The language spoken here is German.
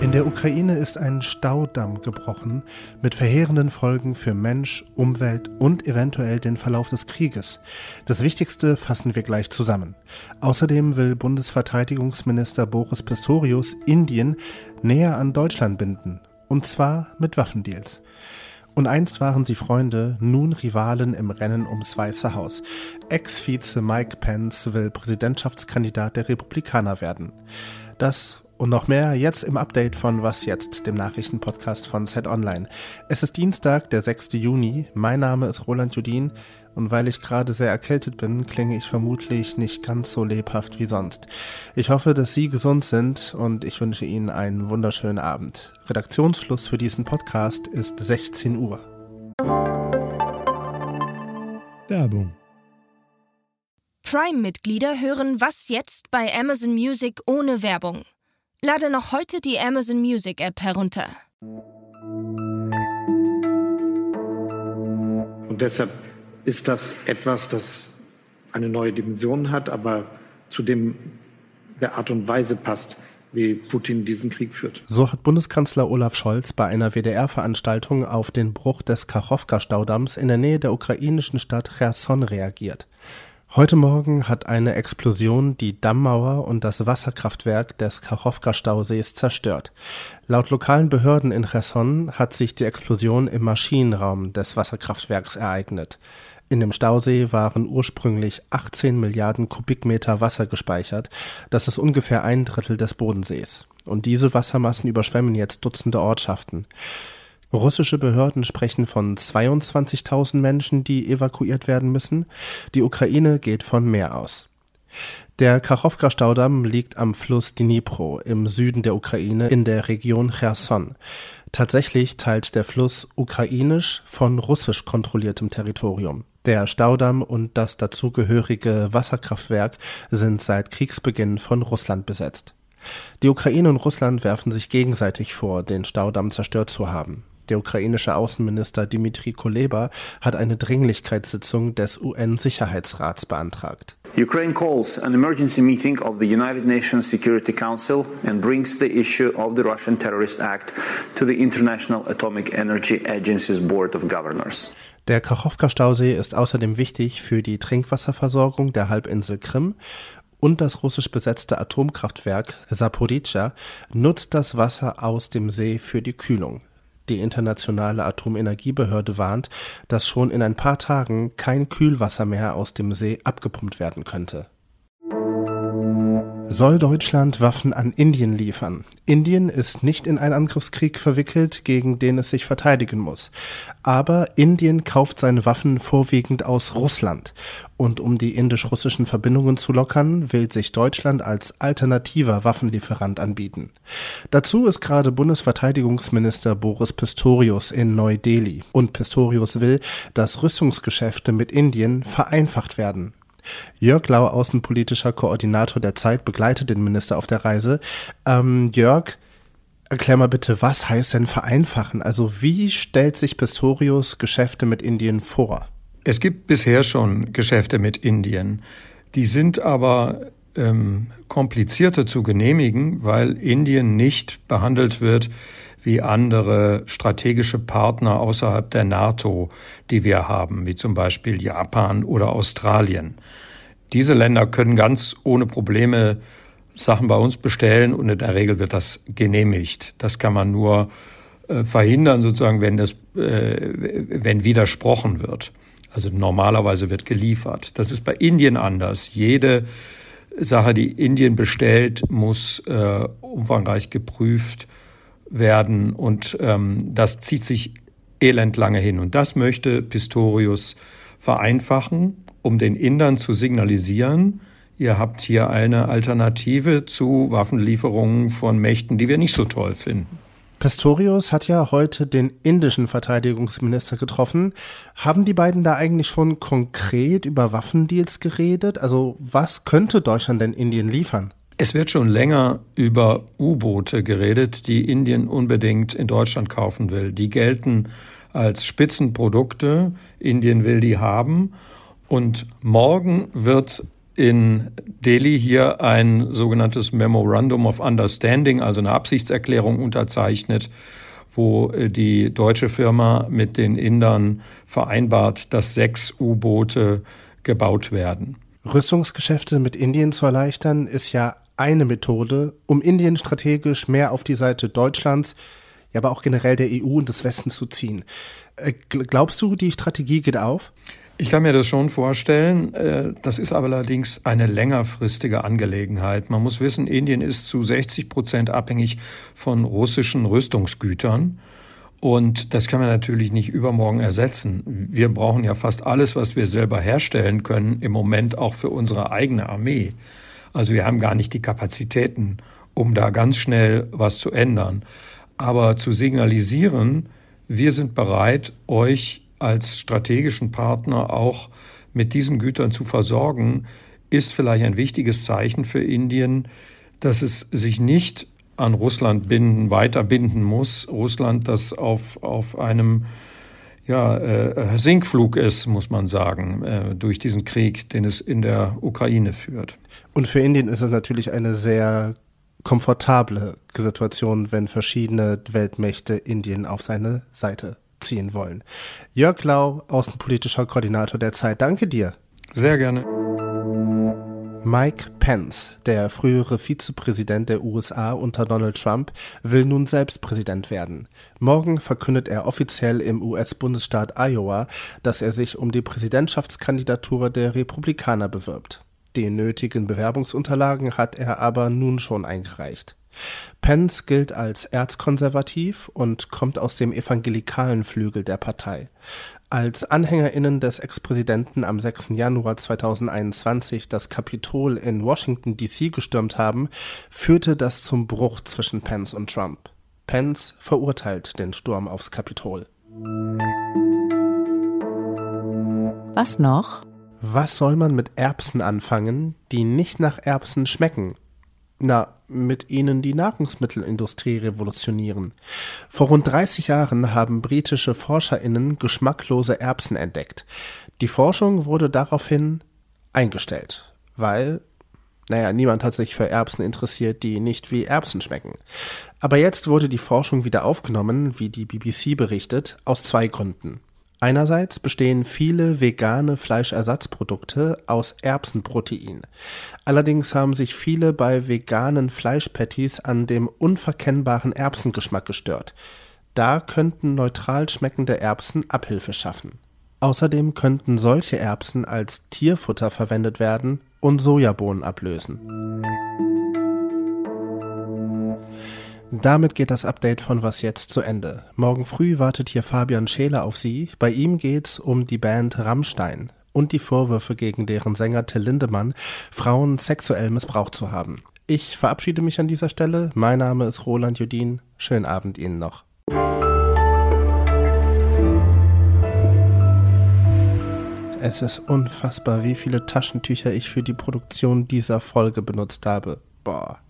In der Ukraine ist ein Staudamm gebrochen mit verheerenden Folgen für Mensch, Umwelt und eventuell den Verlauf des Krieges. Das Wichtigste fassen wir gleich zusammen. Außerdem will Bundesverteidigungsminister Boris Pistorius Indien näher an Deutschland binden, und zwar mit Waffendeals. Und einst waren sie Freunde, nun Rivalen im Rennen ums Weiße Haus. Ex-Vize Mike Pence will Präsidentschaftskandidat der Republikaner werden. Das und noch mehr jetzt im Update von Was jetzt, dem Nachrichtenpodcast von Set Online. Es ist Dienstag, der 6. Juni. Mein Name ist Roland Judin und weil ich gerade sehr erkältet bin, klinge ich vermutlich nicht ganz so lebhaft wie sonst. Ich hoffe, dass Sie gesund sind und ich wünsche Ihnen einen wunderschönen Abend. Redaktionsschluss für diesen Podcast ist 16 Uhr. Werbung Prime-Mitglieder hören Was jetzt bei Amazon Music ohne Werbung. Lade noch heute die Amazon Music App herunter. Und deshalb ist das etwas, das eine neue Dimension hat, aber zu dem der Art und Weise passt, wie Putin diesen Krieg führt. So hat Bundeskanzler Olaf Scholz bei einer WDR-Veranstaltung auf den Bruch des Kachowka-Staudamms in der Nähe der ukrainischen Stadt Cherson reagiert. Heute Morgen hat eine Explosion die Dammmauer und das Wasserkraftwerk des Kachowka-Stausees zerstört. Laut lokalen Behörden in Cherson hat sich die Explosion im Maschinenraum des Wasserkraftwerks ereignet. In dem Stausee waren ursprünglich 18 Milliarden Kubikmeter Wasser gespeichert. Das ist ungefähr ein Drittel des Bodensees. Und diese Wassermassen überschwemmen jetzt Dutzende Ortschaften. Russische Behörden sprechen von 22.000 Menschen, die evakuiert werden müssen. Die Ukraine geht von mehr aus. Der Kachowka-Staudamm liegt am Fluss Dnipro im Süden der Ukraine in der Region Cherson. Tatsächlich teilt der Fluss ukrainisch von russisch kontrolliertem Territorium. Der Staudamm und das dazugehörige Wasserkraftwerk sind seit Kriegsbeginn von Russland besetzt. Die Ukraine und Russland werfen sich gegenseitig vor, den Staudamm zerstört zu haben. Der ukrainische Außenminister Dmitri Kuleba hat eine Dringlichkeitssitzung des UN-Sicherheitsrats beantragt. Ukraine calls an emergency meeting of the United Nations Security Council and brings the issue of the Russian Terrorist Act to the International Atomic Energy Agency's Board of Governors. Der Kachowka-Stausee ist außerdem wichtig für die Trinkwasserversorgung der Halbinsel Krim und das russisch besetzte Atomkraftwerk Saporica nutzt das Wasser aus dem See für die Kühlung. Die Internationale Atomenergiebehörde warnt, dass schon in ein paar Tagen kein Kühlwasser mehr aus dem See abgepumpt werden könnte. Soll Deutschland Waffen an Indien liefern? Indien ist nicht in einen Angriffskrieg verwickelt, gegen den es sich verteidigen muss. Aber Indien kauft seine Waffen vorwiegend aus Russland. Und um die indisch-russischen Verbindungen zu lockern, will sich Deutschland als alternativer Waffenlieferant anbieten. Dazu ist gerade Bundesverteidigungsminister Boris Pistorius in Neu-Delhi. Und Pistorius will, dass Rüstungsgeschäfte mit Indien vereinfacht werden. Jörg Lau, außenpolitischer Koordinator der Zeit, begleitet den Minister auf der Reise. Ähm, Jörg, erklär mal bitte, was heißt denn vereinfachen? Also wie stellt sich Pistorius Geschäfte mit Indien vor? Es gibt bisher schon Geschäfte mit Indien. Die sind aber ähm, komplizierter zu genehmigen, weil Indien nicht behandelt wird wie andere strategische Partner außerhalb der NATO, die wir haben, wie zum Beispiel Japan oder Australien. Diese Länder können ganz ohne Probleme Sachen bei uns bestellen und in der Regel wird das genehmigt. Das kann man nur äh, verhindern, sozusagen, wenn das, äh, wenn widersprochen wird. Also normalerweise wird geliefert. Das ist bei Indien anders. Jede Sache, die Indien bestellt, muss äh, umfangreich geprüft werden und ähm, das zieht sich elendlange hin. Und das möchte Pistorius vereinfachen, um den Indern zu signalisieren, ihr habt hier eine Alternative zu Waffenlieferungen von Mächten, die wir nicht so toll finden. Pistorius hat ja heute den indischen Verteidigungsminister getroffen. Haben die beiden da eigentlich schon konkret über Waffendeals geredet? Also was könnte Deutschland denn Indien liefern? Es wird schon länger über U-Boote geredet, die Indien unbedingt in Deutschland kaufen will. Die gelten als Spitzenprodukte. Indien will die haben. Und morgen wird in Delhi hier ein sogenanntes Memorandum of Understanding, also eine Absichtserklärung unterzeichnet, wo äh, die deutsche Firma mit den Indern vereinbart, dass sechs U-Boote gebaut werden. Rüstungsgeschäfte mit Indien zu erleichtern, ist ja eine Methode, um Indien strategisch mehr auf die Seite Deutschlands, ja aber auch generell der EU und des Westens zu ziehen. Äh, glaubst du, die Strategie geht auf? Ich kann mir das schon vorstellen. Äh, das ist aber allerdings eine längerfristige Angelegenheit. Man muss wissen, Indien ist zu 60 Prozent abhängig von russischen Rüstungsgütern. Und das kann man natürlich nicht übermorgen ersetzen. Wir brauchen ja fast alles, was wir selber herstellen können, im Moment auch für unsere eigene Armee. Also wir haben gar nicht die Kapazitäten, um da ganz schnell was zu ändern. Aber zu signalisieren, wir sind bereit, euch als strategischen Partner auch mit diesen Gütern zu versorgen, ist vielleicht ein wichtiges Zeichen für Indien, dass es sich nicht an Russland binden, weiter binden muss. Russland, das auf, auf einem ja, äh, Sinkflug ist, muss man sagen, äh, durch diesen Krieg, den es in der Ukraine führt. Und für Indien ist es natürlich eine sehr komfortable Situation, wenn verschiedene Weltmächte Indien auf seine Seite ziehen wollen. Jörg Lau, außenpolitischer Koordinator der Zeit, danke dir. Sehr gerne. Mike Pence, der frühere Vizepräsident der USA unter Donald Trump, will nun selbst Präsident werden. Morgen verkündet er offiziell im US-Bundesstaat Iowa, dass er sich um die Präsidentschaftskandidatur der Republikaner bewirbt. Die nötigen Bewerbungsunterlagen hat er aber nun schon eingereicht. Pence gilt als erzkonservativ und kommt aus dem evangelikalen Flügel der Partei. Als AnhängerInnen des Ex-Präsidenten am 6. Januar 2021 das Kapitol in Washington DC gestürmt haben, führte das zum Bruch zwischen Pence und Trump. Pence verurteilt den Sturm aufs Kapitol. Was noch? Was soll man mit Erbsen anfangen, die nicht nach Erbsen schmecken? Na, mit ihnen die Nahrungsmittelindustrie revolutionieren. Vor rund 30 Jahren haben britische ForscherInnen geschmacklose Erbsen entdeckt. Die Forschung wurde daraufhin eingestellt, weil, naja, niemand hat sich für Erbsen interessiert, die nicht wie Erbsen schmecken. Aber jetzt wurde die Forschung wieder aufgenommen, wie die BBC berichtet, aus zwei Gründen. Einerseits bestehen viele vegane Fleischersatzprodukte aus Erbsenprotein. Allerdings haben sich viele bei veganen Fleischpatties an dem unverkennbaren Erbsengeschmack gestört. Da könnten neutral schmeckende Erbsen Abhilfe schaffen. Außerdem könnten solche Erbsen als Tierfutter verwendet werden und Sojabohnen ablösen. Damit geht das Update von Was jetzt zu Ende. Morgen früh wartet hier Fabian Scheler auf Sie. Bei ihm geht's um die Band Rammstein und die Vorwürfe gegen deren Sänger Till Lindemann, Frauen sexuell missbraucht zu haben. Ich verabschiede mich an dieser Stelle. Mein Name ist Roland Judin. Schönen Abend Ihnen noch. Es ist unfassbar, wie viele Taschentücher ich für die Produktion dieser Folge benutzt habe. Boah.